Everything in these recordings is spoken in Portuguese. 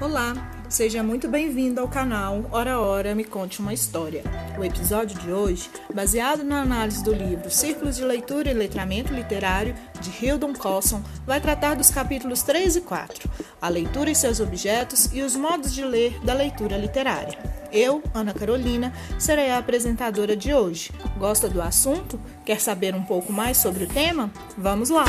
Olá, seja muito bem-vindo ao canal Hora Hora Me Conte uma História. O episódio de hoje, baseado na análise do livro Círculos de Leitura e Letramento Literário, de Hildon Colson, vai tratar dos capítulos 3 e 4, a leitura e seus objetos e os modos de ler da leitura literária. Eu, Ana Carolina, serei a apresentadora de hoje. Gosta do assunto? Quer saber um pouco mais sobre o tema? Vamos lá!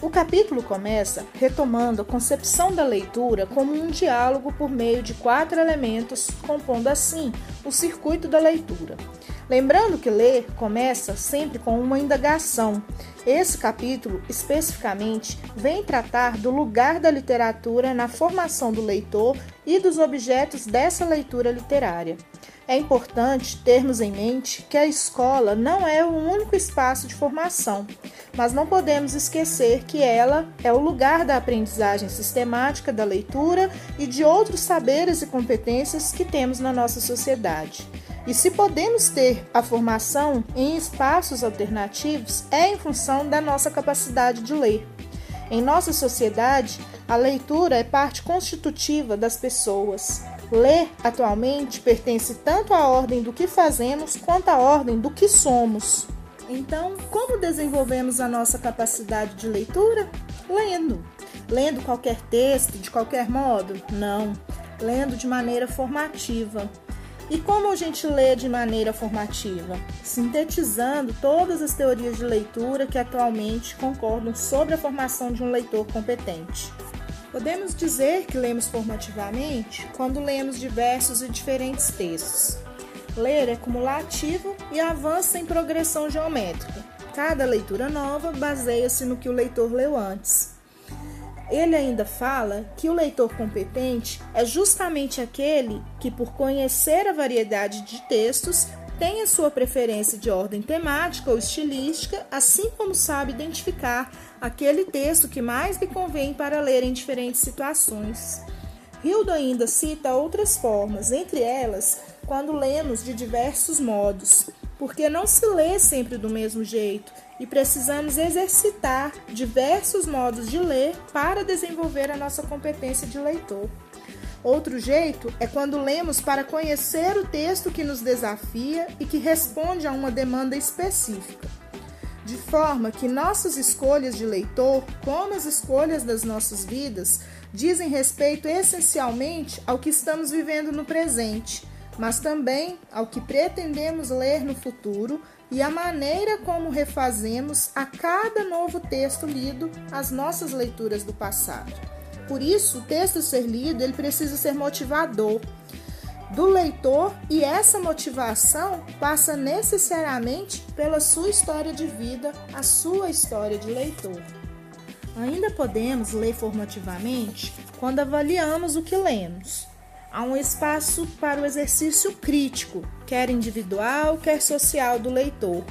O capítulo começa retomando a concepção da leitura como um diálogo por meio de quatro elementos, compondo assim o circuito da leitura. Lembrando que ler começa sempre com uma indagação. Esse capítulo, especificamente, vem tratar do lugar da literatura na formação do leitor e dos objetos dessa leitura literária. É importante termos em mente que a escola não é o único espaço de formação, mas não podemos esquecer que ela é o lugar da aprendizagem sistemática da leitura e de outros saberes e competências que temos na nossa sociedade. E se podemos ter a formação em espaços alternativos, é em função da nossa capacidade de ler. Em nossa sociedade, a leitura é parte constitutiva das pessoas. Ler atualmente pertence tanto à ordem do que fazemos quanto à ordem do que somos. Então, como desenvolvemos a nossa capacidade de leitura? Lendo. Lendo qualquer texto de qualquer modo? Não. Lendo de maneira formativa. E como a gente lê de maneira formativa? Sintetizando todas as teorias de leitura que atualmente concordam sobre a formação de um leitor competente. Podemos dizer que lemos formativamente quando lemos diversos e diferentes textos. Ler é cumulativo e avança em progressão geométrica. Cada leitura nova baseia-se no que o leitor leu antes. Ele ainda fala que o leitor competente é justamente aquele que, por conhecer a variedade de textos, tem a sua preferência de ordem temática ou estilística, assim como sabe identificar aquele texto que mais lhe convém para ler em diferentes situações. Hildo ainda cita outras formas, entre elas, quando lemos de diversos modos, porque não se lê sempre do mesmo jeito e precisamos exercitar diversos modos de ler para desenvolver a nossa competência de leitor. Outro jeito é quando lemos para conhecer o texto que nos desafia e que responde a uma demanda específica. De forma que nossas escolhas de leitor, como as escolhas das nossas vidas, dizem respeito essencialmente ao que estamos vivendo no presente, mas também ao que pretendemos ler no futuro e a maneira como refazemos a cada novo texto lido as nossas leituras do passado. Por isso, o texto ser lido, ele precisa ser motivador do leitor e essa motivação passa necessariamente pela sua história de vida, a sua história de leitor. Ainda podemos ler formativamente quando avaliamos o que lemos. Há um espaço para o exercício crítico, quer individual, quer social do leitor.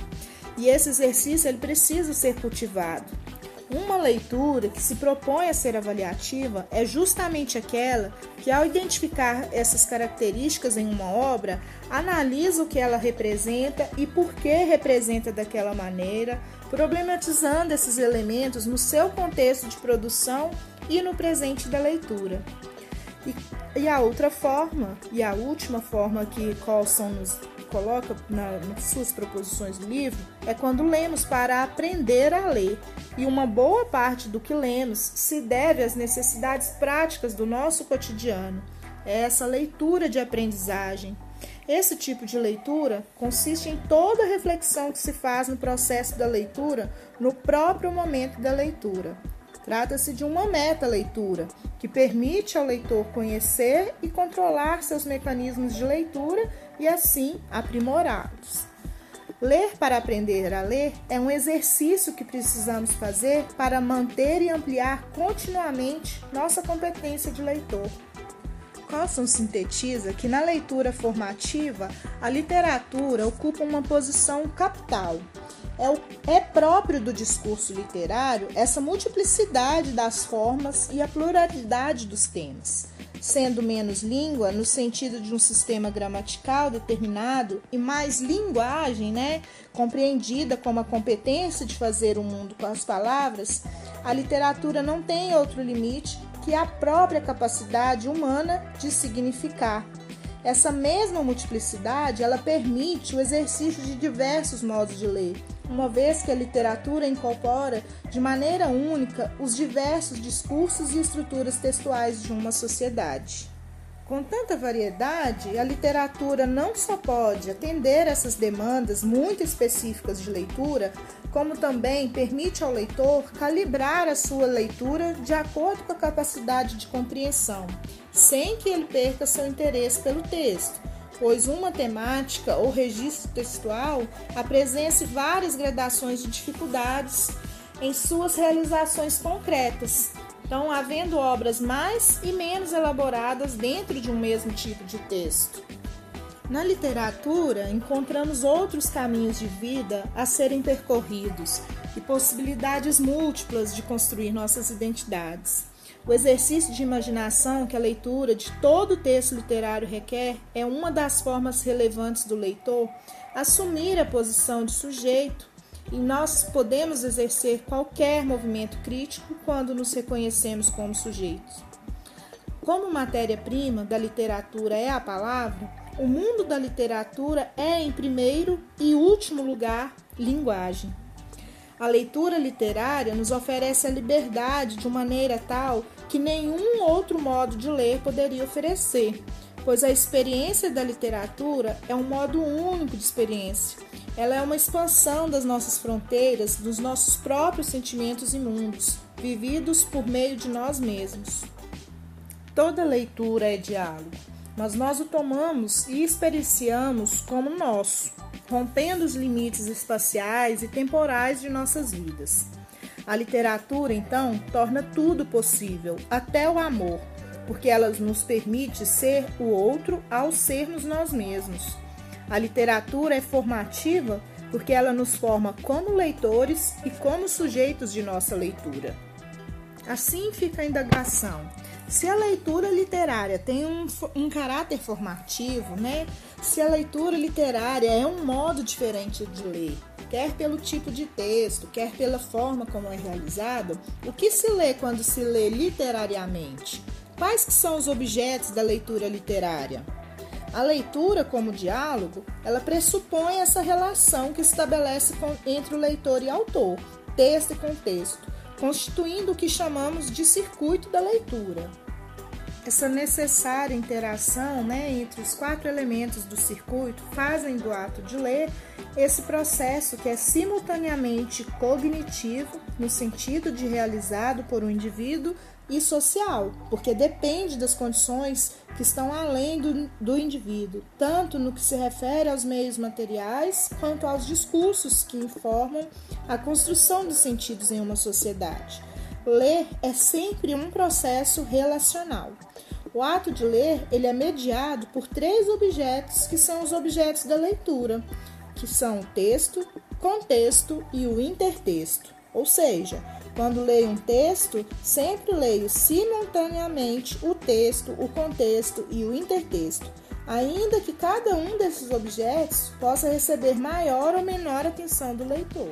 E esse exercício ele precisa ser cultivado. Uma leitura que se propõe a ser avaliativa é justamente aquela que, ao identificar essas características em uma obra, analisa o que ela representa e por que representa daquela maneira, problematizando esses elementos no seu contexto de produção e no presente da leitura. E, e a outra forma, e a última forma que Colson nos coloca na, nas suas proposições do livro é quando lemos para aprender a ler. E uma boa parte do que lemos se deve às necessidades práticas do nosso cotidiano. É essa leitura de aprendizagem. Esse tipo de leitura consiste em toda a reflexão que se faz no processo da leitura no próprio momento da leitura. Trata-se de uma meta-leitura, que permite ao leitor conhecer e controlar seus mecanismos de leitura e, assim, aprimorá-los. Ler para aprender a ler é um exercício que precisamos fazer para manter e ampliar continuamente nossa competência de leitor. Cosson sintetiza que na leitura formativa a literatura ocupa uma posição capital é, o, é próprio do discurso literário essa multiplicidade das formas e a pluralidade dos temas, sendo menos língua no sentido de um sistema gramatical determinado e mais linguagem, né, compreendida como a competência de fazer o mundo com as palavras, a literatura não tem outro limite que a própria capacidade humana de significar. Essa mesma multiplicidade, ela permite o exercício de diversos modos de ler, uma vez que a literatura incorpora de maneira única os diversos discursos e estruturas textuais de uma sociedade. Com tanta variedade, a literatura não só pode atender essas demandas muito específicas de leitura, como também permite ao leitor calibrar a sua leitura de acordo com a capacidade de compreensão, sem que ele perca seu interesse pelo texto, pois uma temática ou registro textual apresenta várias gradações de dificuldades em suas realizações concretas, então, havendo obras mais e menos elaboradas dentro de um mesmo tipo de texto. Na literatura, encontramos outros caminhos de vida a serem percorridos e possibilidades múltiplas de construir nossas identidades. O exercício de imaginação que a leitura de todo texto literário requer é uma das formas relevantes do leitor assumir a posição de sujeito e nós podemos exercer qualquer movimento crítico quando nos reconhecemos como sujeitos. Como matéria-prima da literatura é a palavra, o mundo da literatura é, em primeiro e último lugar, linguagem. A leitura literária nos oferece a liberdade de maneira tal que nenhum outro modo de ler poderia oferecer, pois a experiência da literatura é um modo único de experiência, ela é uma expansão das nossas fronteiras, dos nossos próprios sentimentos imundos, vividos por meio de nós mesmos. Toda leitura é diálogo, mas nós o tomamos e experienciamos como nosso, rompendo os limites espaciais e temporais de nossas vidas. A literatura, então, torna tudo possível, até o amor, porque ela nos permite ser o outro ao sermos nós mesmos. A literatura é formativa porque ela nos forma como leitores e como sujeitos de nossa leitura. Assim fica a indagação. Se a leitura literária tem um, um caráter formativo, né? Se a leitura literária é um modo diferente de ler, quer pelo tipo de texto, quer pela forma como é realizado, o que se lê quando se lê literariamente? Quais que são os objetos da leitura literária? A leitura como diálogo, ela pressupõe essa relação que estabelece com, entre o leitor e autor, texto e contexto, constituindo o que chamamos de circuito da leitura. Essa necessária interação né, entre os quatro elementos do circuito fazem do ato de ler esse processo que é simultaneamente cognitivo, no sentido de realizado por um indivíduo, e social, porque depende das condições que estão além do, do indivíduo, tanto no que se refere aos meios materiais quanto aos discursos que informam a construção dos sentidos em uma sociedade. Ler é sempre um processo relacional. O ato de ler ele é mediado por três objetos que são os objetos da leitura, que são o texto, contexto e o intertexto. Ou seja, quando leio um texto, sempre leio simultaneamente o texto, o contexto e o intertexto, ainda que cada um desses objetos possa receber maior ou menor atenção do leitor.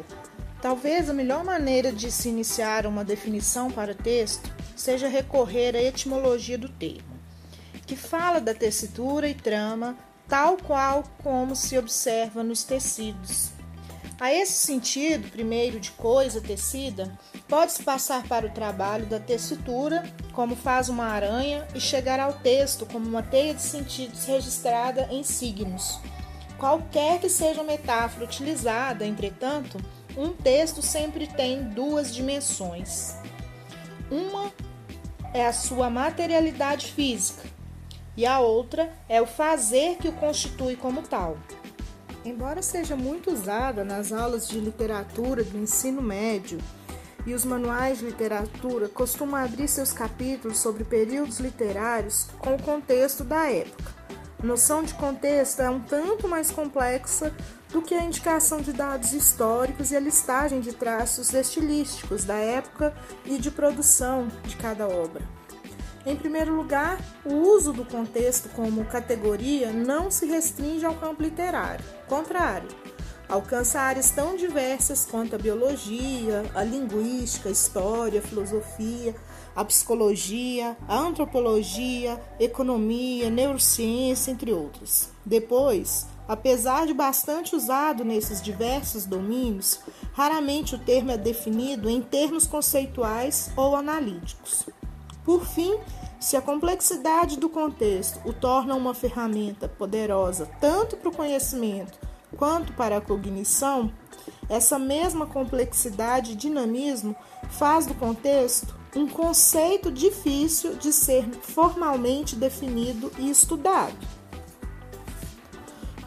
Talvez a melhor maneira de se iniciar uma definição para texto seja recorrer à etimologia do termo, que fala da tessitura e trama tal qual como se observa nos tecidos. A esse sentido, primeiro de coisa tecida, Pode-se passar para o trabalho da tessitura, como faz uma aranha, e chegar ao texto como uma teia de sentidos registrada em signos. Qualquer que seja a metáfora utilizada, entretanto, um texto sempre tem duas dimensões. Uma é a sua materialidade física e a outra é o fazer que o constitui como tal. Embora seja muito usada nas aulas de literatura do ensino médio, e os manuais de literatura costumam abrir seus capítulos sobre períodos literários com o contexto da época. A noção de contexto é um tanto mais complexa do que a indicação de dados históricos e a listagem de traços estilísticos da época e de produção de cada obra. Em primeiro lugar, o uso do contexto como categoria não se restringe ao campo literário. Contrário, alcança áreas tão diversas quanto a biologia, a linguística, a história, a filosofia, a psicologia, a antropologia, economia, neurociência, entre outros. Depois, apesar de bastante usado nesses diversos domínios, raramente o termo é definido em termos conceituais ou analíticos. Por fim, se a complexidade do contexto o torna uma ferramenta poderosa tanto para o conhecimento quanto para a cognição, essa mesma complexidade e dinamismo faz do contexto um conceito difícil de ser formalmente definido e estudado.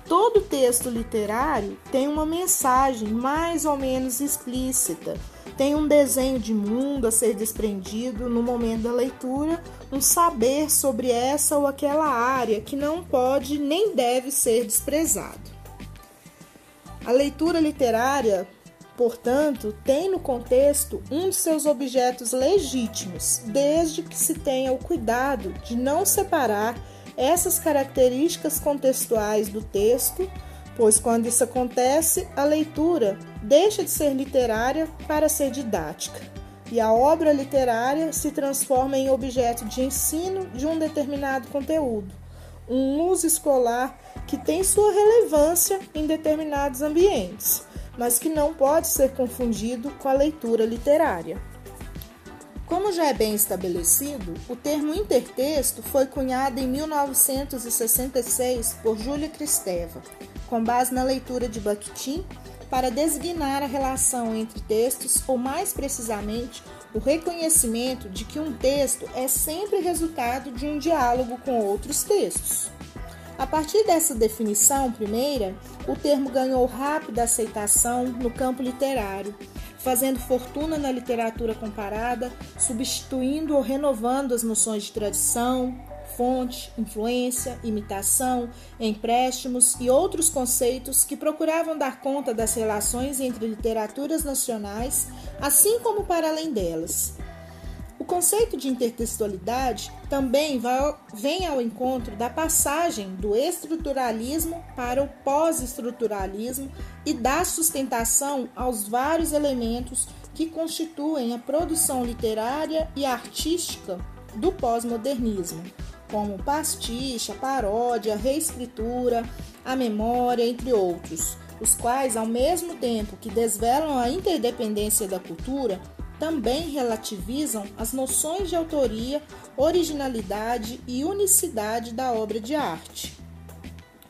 Todo texto literário tem uma mensagem mais ou menos explícita, tem um desenho de mundo a ser desprendido no momento da leitura, um saber sobre essa ou aquela área que não pode nem deve ser desprezado. A leitura literária Portanto, tem no contexto um de seus objetos legítimos, desde que se tenha o cuidado de não separar essas características contextuais do texto, pois quando isso acontece, a leitura deixa de ser literária para ser didática, e a obra literária se transforma em objeto de ensino de um determinado conteúdo, um uso escolar que tem sua relevância em determinados ambientes mas que não pode ser confundido com a leitura literária. Como já é bem estabelecido, o termo intertexto foi cunhado em 1966 por Júlia Cristeva, com base na leitura de Bakhtin, para designar a relação entre textos, ou mais precisamente, o reconhecimento de que um texto é sempre resultado de um diálogo com outros textos. A partir dessa definição primeira, o termo ganhou rápida aceitação no campo literário, fazendo fortuna na literatura comparada, substituindo ou renovando as noções de tradição, fonte, influência, imitação, empréstimos e outros conceitos que procuravam dar conta das relações entre literaturas nacionais, assim como para além delas conceito de intertextualidade também vai, vem ao encontro da passagem do estruturalismo para o pós-estruturalismo e da sustentação aos vários elementos que constituem a produção literária e artística do pós-modernismo, como pastiche, paródia, reescritura, a memória, entre outros, os quais, ao mesmo tempo que desvelam a interdependência da cultura, também relativizam as noções de autoria, originalidade e unicidade da obra de arte.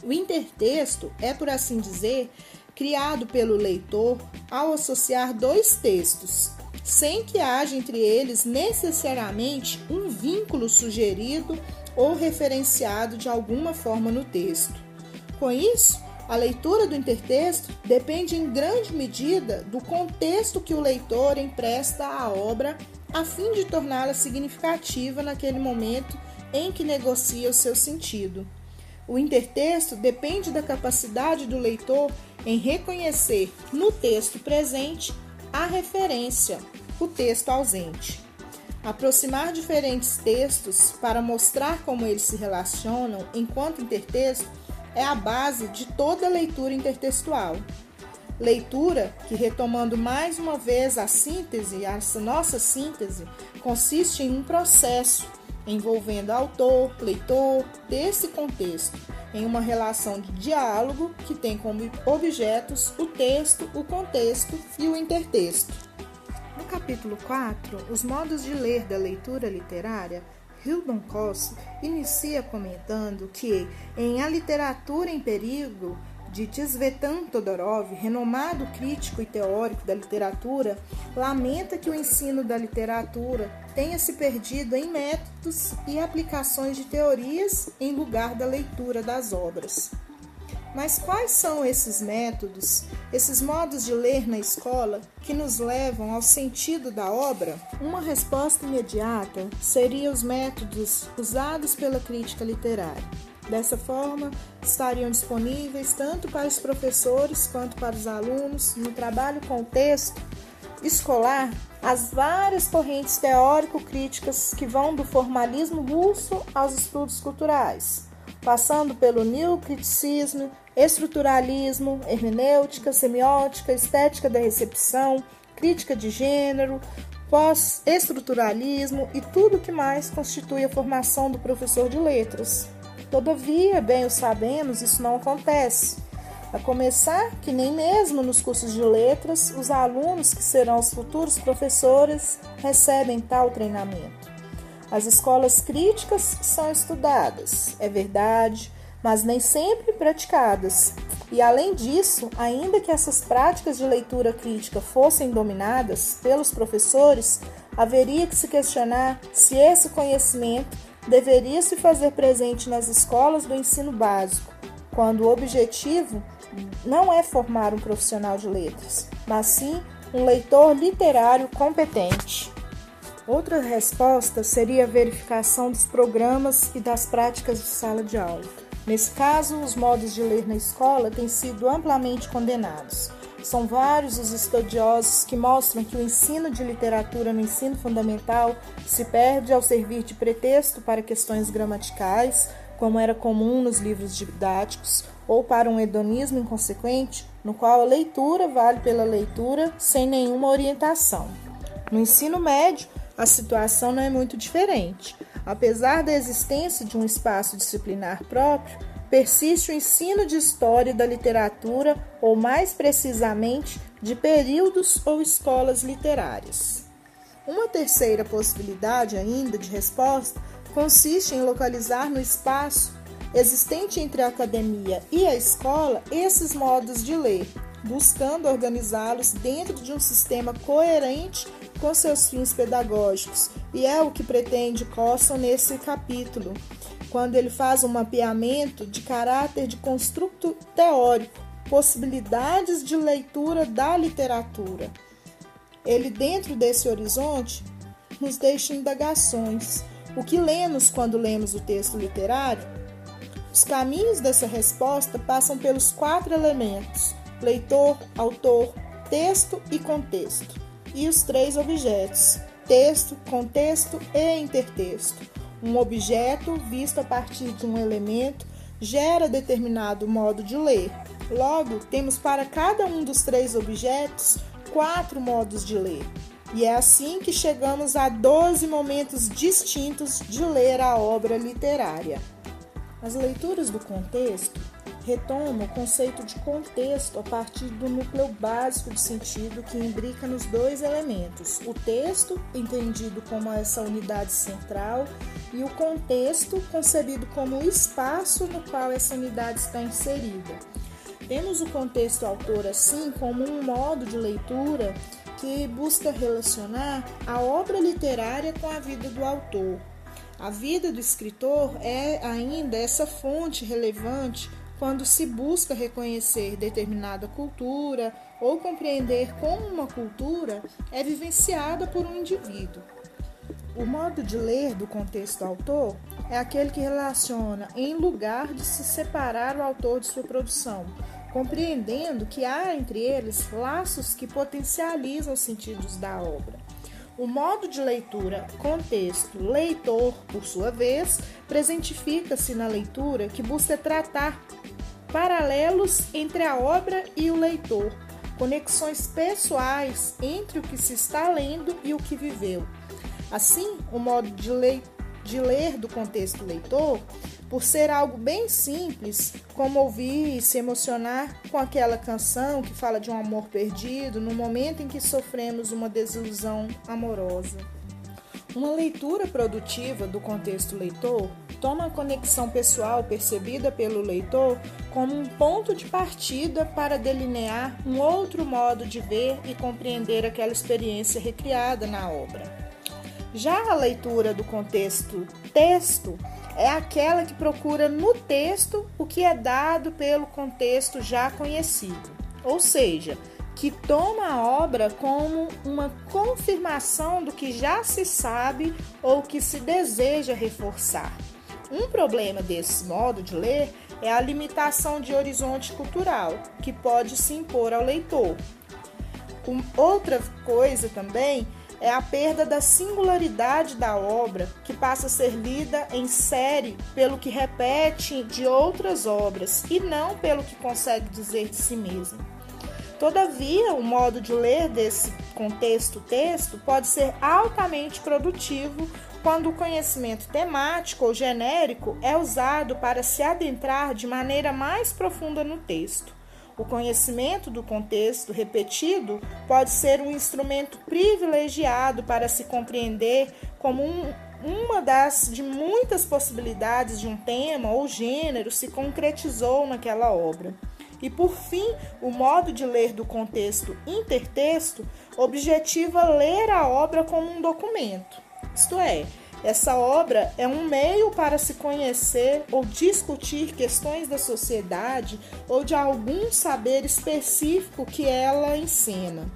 O intertexto é, por assim dizer, criado pelo leitor ao associar dois textos, sem que haja entre eles necessariamente um vínculo sugerido ou referenciado de alguma forma no texto. Com isso, a leitura do intertexto depende em grande medida do contexto que o leitor empresta à obra a fim de torná-la significativa naquele momento em que negocia o seu sentido. O intertexto depende da capacidade do leitor em reconhecer no texto presente a referência, o texto ausente. Aproximar diferentes textos para mostrar como eles se relacionam enquanto intertexto é a base de toda leitura intertextual. Leitura que, retomando mais uma vez a síntese, essa nossa síntese, consiste em um processo envolvendo autor, leitor, desse contexto, em uma relação de diálogo que tem como objetos o texto, o contexto e o intertexto. No capítulo 4, os modos de ler da leitura literária, Hildon Koss inicia comentando que, em A Literatura em Perigo, de Tzvetan Todorov, renomado crítico e teórico da literatura, lamenta que o ensino da literatura tenha se perdido em métodos e aplicações de teorias em lugar da leitura das obras. Mas quais são esses métodos, esses modos de ler na escola que nos levam ao sentido da obra? Uma resposta imediata seria os métodos usados pela crítica literária. Dessa forma, estariam disponíveis tanto para os professores quanto para os alunos no trabalho com o texto escolar as várias correntes teórico-críticas que vão do formalismo russo aos estudos culturais passando pelo neocriticismo, estruturalismo, hermenêutica, semiótica, estética da recepção, crítica de gênero, pós-estruturalismo e tudo que mais constitui a formação do professor de letras. Todavia, bem o sabemos, isso não acontece. A começar que nem mesmo nos cursos de letras os alunos que serão os futuros professores recebem tal treinamento. As escolas críticas são estudadas, é verdade, mas nem sempre praticadas. E além disso, ainda que essas práticas de leitura crítica fossem dominadas pelos professores, haveria que se questionar se esse conhecimento deveria se fazer presente nas escolas do ensino básico, quando o objetivo não é formar um profissional de letras, mas sim um leitor literário competente. Outra resposta seria a verificação dos programas e das práticas de sala de aula. Nesse caso, os modos de ler na escola têm sido amplamente condenados. São vários os estudiosos que mostram que o ensino de literatura no ensino fundamental se perde ao servir de pretexto para questões gramaticais, como era comum nos livros didáticos, ou para um hedonismo inconsequente, no qual a leitura vale pela leitura sem nenhuma orientação. No ensino médio, a situação não é muito diferente. Apesar da existência de um espaço disciplinar próprio, persiste o ensino de história da literatura, ou mais precisamente, de períodos ou escolas literárias. Uma terceira possibilidade ainda de resposta consiste em localizar no espaço existente entre a academia e a escola esses modos de ler, buscando organizá-los dentro de um sistema coerente com seus fins pedagógicos, e é o que pretende Cosson nesse capítulo, quando ele faz um mapeamento de caráter de construto teórico, possibilidades de leitura da literatura. Ele, dentro desse horizonte, nos deixa indagações. O que lemos quando lemos o texto literário? Os caminhos dessa resposta passam pelos quatro elementos: leitor, autor, texto e contexto e os três objetos: texto, contexto e intertexto. Um objeto, visto a partir de um elemento, gera determinado modo de ler. Logo, temos para cada um dos três objetos quatro modos de ler. E é assim que chegamos a 12 momentos distintos de ler a obra literária. As leituras do contexto retoma o conceito de contexto a partir do núcleo básico de sentido que imbrica nos dois elementos: o texto, entendido como essa unidade central, e o contexto, concebido como o espaço no qual essa unidade está inserida. Temos o contexto autor assim como um modo de leitura que busca relacionar a obra literária com a vida do autor. A vida do escritor é ainda essa fonte relevante quando se busca reconhecer determinada cultura ou compreender como uma cultura é vivenciada por um indivíduo. O modo de ler do contexto autor é aquele que relaciona em lugar de se separar o autor de sua produção, compreendendo que há entre eles laços que potencializam os sentidos da obra. O modo de leitura, contexto, leitor, por sua vez, presentifica-se na leitura que busca tratar paralelos entre a obra e o leitor, conexões pessoais entre o que se está lendo e o que viveu. Assim, o modo de, le de ler do contexto leitor, por ser algo bem simples, como ouvir e se emocionar com aquela canção que fala de um amor perdido no momento em que sofremos uma desilusão amorosa. Uma leitura produtiva do contexto leitor toma a conexão pessoal percebida pelo leitor como um ponto de partida para delinear um outro modo de ver e compreender aquela experiência recriada na obra. Já a leitura do contexto texto é aquela que procura no texto o que é dado pelo contexto já conhecido, ou seja, que toma a obra como uma confirmação do que já se sabe ou que se deseja reforçar. Um problema desse modo de ler é a limitação de horizonte cultural, que pode se impor ao leitor. outra coisa também é a perda da singularidade da obra, que passa a ser lida em série pelo que repete de outras obras e não pelo que consegue dizer de si mesmo. Todavia, o modo de ler desse contexto-texto pode ser altamente produtivo quando o conhecimento temático ou genérico é usado para se adentrar de maneira mais profunda no texto. O conhecimento do contexto repetido pode ser um instrumento privilegiado para se compreender como um, uma das de muitas possibilidades de um tema ou gênero se concretizou naquela obra. E por fim, o modo de ler do contexto intertexto objetiva ler a obra como um documento. Isto é, essa obra é um meio para se conhecer ou discutir questões da sociedade ou de algum saber específico que ela ensina.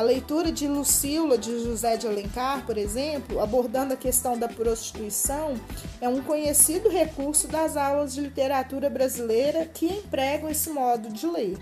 A leitura de Lucila de José de Alencar, por exemplo, abordando a questão da prostituição, é um conhecido recurso das aulas de literatura brasileira que empregam esse modo de ler.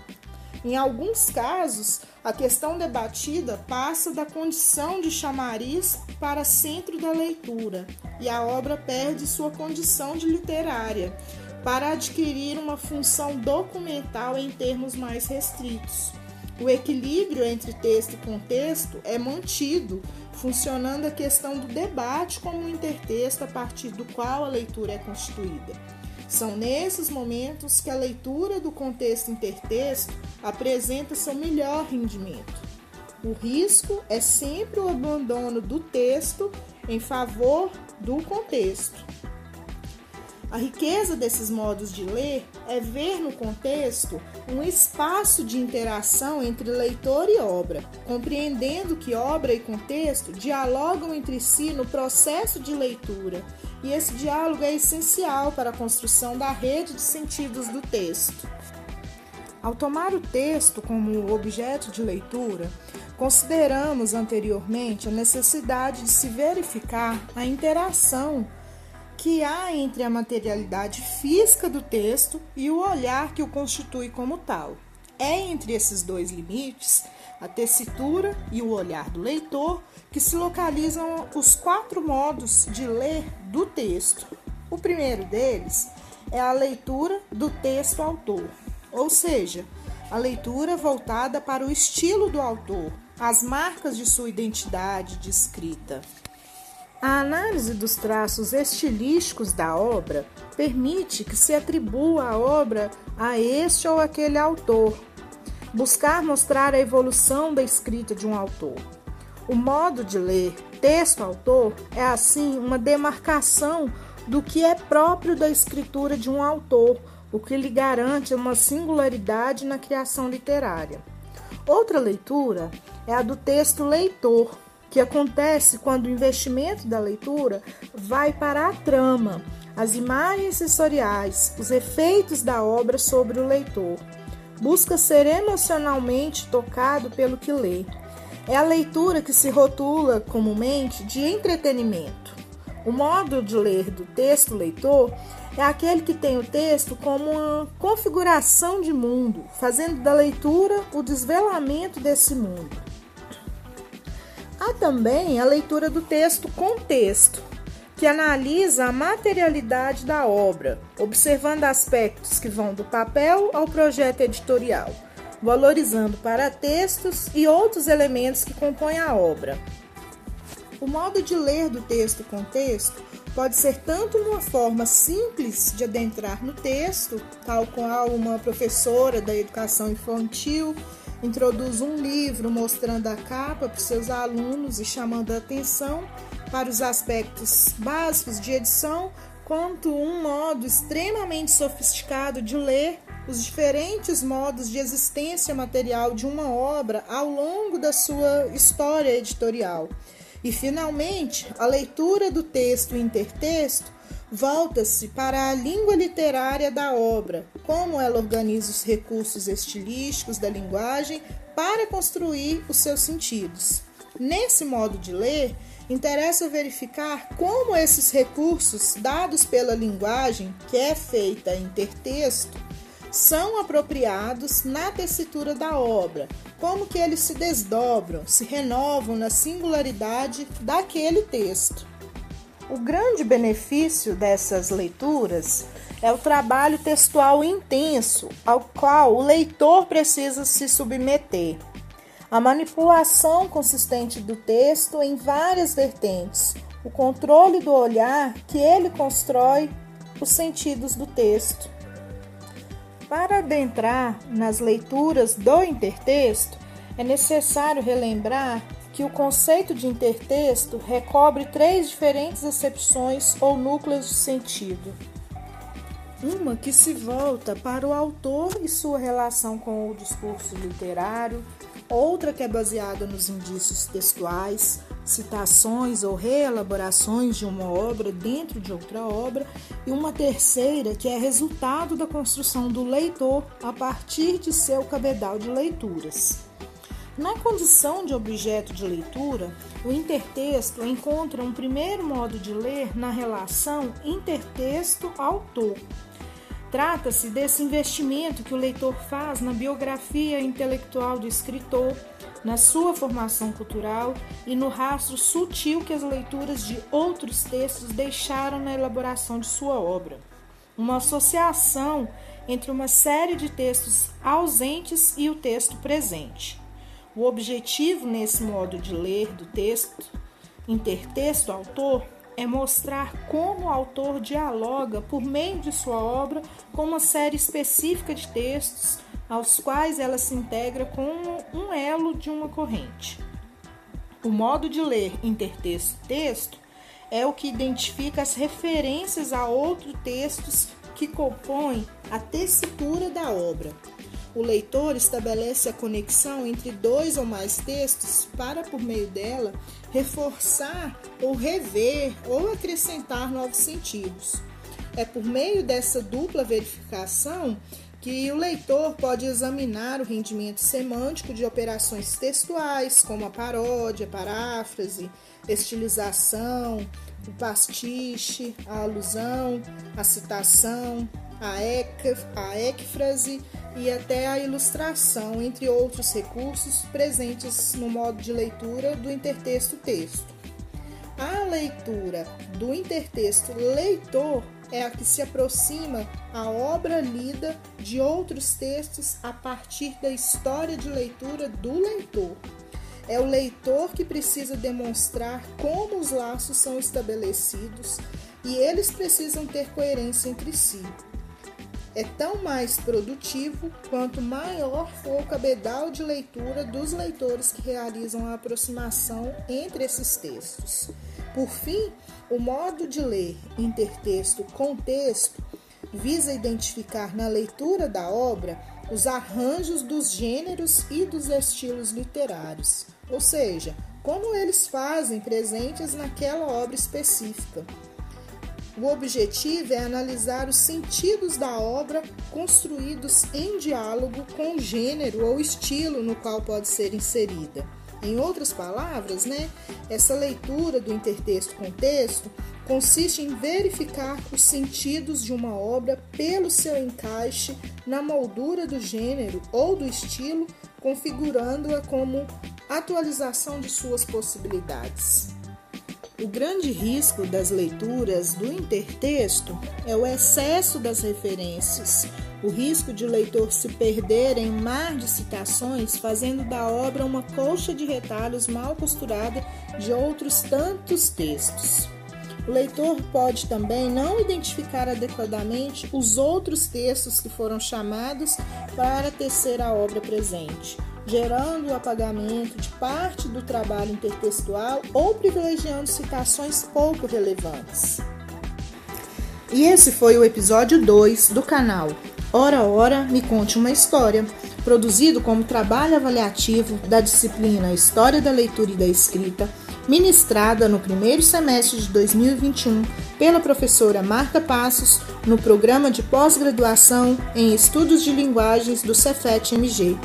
Em alguns casos, a questão debatida passa da condição de chamariz para centro da leitura e a obra perde sua condição de literária para adquirir uma função documental em termos mais restritos. O equilíbrio entre texto e contexto é mantido, funcionando a questão do debate como um intertexto a partir do qual a leitura é constituída. São nesses momentos que a leitura do contexto intertexto apresenta seu melhor rendimento. O risco é sempre o abandono do texto em favor do contexto. A riqueza desses modos de ler é ver no contexto um espaço de interação entre leitor e obra, compreendendo que obra e contexto dialogam entre si no processo de leitura, e esse diálogo é essencial para a construção da rede de sentidos do texto. Ao tomar o texto como objeto de leitura, consideramos anteriormente a necessidade de se verificar a interação que há entre a materialidade física do texto e o olhar que o constitui como tal. É entre esses dois limites, a tessitura e o olhar do leitor, que se localizam os quatro modos de ler do texto. O primeiro deles é a leitura do texto autor, ou seja, a leitura voltada para o estilo do autor, as marcas de sua identidade de escrita. A análise dos traços estilísticos da obra permite que se atribua a obra a este ou aquele autor, buscar mostrar a evolução da escrita de um autor. O modo de ler texto-autor é, assim, uma demarcação do que é próprio da escritura de um autor, o que lhe garante uma singularidade na criação literária. Outra leitura é a do texto leitor que acontece quando o investimento da leitura vai para a trama, as imagens sensoriais, os efeitos da obra sobre o leitor. Busca ser emocionalmente tocado pelo que lê. É a leitura que se rotula comumente de entretenimento. O modo de ler do texto leitor é aquele que tem o texto como uma configuração de mundo, fazendo da leitura o desvelamento desse mundo. Há também a leitura do texto contexto, que analisa a materialidade da obra, observando aspectos que vão do papel ao projeto editorial, valorizando para textos e outros elementos que compõem a obra. O modo de ler do texto contexto pode ser tanto uma forma simples de adentrar no texto, tal qual uma professora da educação infantil introduz um livro mostrando a capa para os seus alunos e chamando a atenção para os aspectos básicos de edição, quanto um modo extremamente sofisticado de ler os diferentes modos de existência material de uma obra ao longo da sua história editorial. E, finalmente, a leitura do texto intertexto volta-se para a língua literária da obra, como ela organiza os recursos estilísticos da linguagem para construir os seus sentidos. Nesse modo de ler, interessa verificar como esses recursos dados pela linguagem, que é feita intertexto, são apropriados na tessitura da obra, como que eles se desdobram, se renovam na singularidade daquele texto. O grande benefício dessas leituras é o trabalho textual intenso ao qual o leitor precisa se submeter. A manipulação consistente do texto em várias vertentes, o controle do olhar que ele constrói os sentidos do texto. Para adentrar nas leituras do intertexto, é necessário relembrar que o conceito de intertexto recobre três diferentes acepções ou núcleos de sentido. Uma que se volta para o autor e sua relação com o discurso literário, outra que é baseada nos indícios textuais, citações ou reelaborações de uma obra dentro de outra obra, e uma terceira que é resultado da construção do leitor a partir de seu cabedal de leituras. Na condição de objeto de leitura, o intertexto encontra um primeiro modo de ler na relação intertexto-autor Trata-se desse investimento que o leitor faz na biografia intelectual do escritor, na sua formação cultural e no rastro sutil que as leituras de outros textos deixaram na elaboração de sua obra. Uma associação entre uma série de textos ausentes e o texto presente. O objetivo nesse modo de ler do texto, intertexto-autor, é mostrar como o autor dialoga por meio de sua obra com uma série específica de textos aos quais ela se integra com um elo de uma corrente. O modo de ler intertexto-texto é o que identifica as referências a outros textos que compõem a tessitura da obra. O leitor estabelece a conexão entre dois ou mais textos para, por meio dela, reforçar ou rever ou acrescentar novos sentidos. É por meio dessa dupla verificação que o leitor pode examinar o rendimento semântico de operações textuais, como a paródia, paráfrase, estilização, o pastiche, a alusão, a citação, a, ecfrase e até a ilustração, entre outros recursos presentes no modo de leitura do intertexto-texto. A leitura do intertexto leitor é a que se aproxima a obra lida de outros textos a partir da história de leitura do leitor. É o leitor que precisa demonstrar como os laços são estabelecidos e eles precisam ter coerência entre si é tão mais produtivo quanto maior for o cabedal de leitura dos leitores que realizam a aproximação entre esses textos. Por fim, o modo de ler intertexto-contexto visa identificar na leitura da obra os arranjos dos gêneros e dos estilos literários, ou seja, como eles fazem presentes naquela obra específica. O objetivo é analisar os sentidos da obra construídos em diálogo com o gênero ou estilo no qual pode ser inserida. Em outras palavras, né, essa leitura do intertexto-contexto consiste em verificar os sentidos de uma obra pelo seu encaixe na moldura do gênero ou do estilo, configurando-a como atualização de suas possibilidades. O grande risco das leituras do intertexto é o excesso das referências, o risco de o leitor se perder em mar de citações, fazendo da obra uma colcha de retalhos mal costurada de outros tantos textos. O leitor pode também não identificar adequadamente os outros textos que foram chamados para tecer a obra presente gerando o apagamento de parte do trabalho intertextual ou privilegiando citações pouco relevantes. E esse foi o episódio 2 do canal Ora Ora Me Conte uma História, produzido como trabalho avaliativo da disciplina História da Leitura e da Escrita, ministrada no primeiro semestre de 2021 pela professora Marta Passos no programa de pós-graduação em Estudos de Linguagens do Cefet-MG,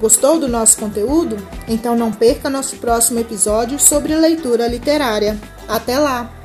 Gostou do nosso conteúdo? Então não perca nosso próximo episódio sobre leitura literária. Até lá!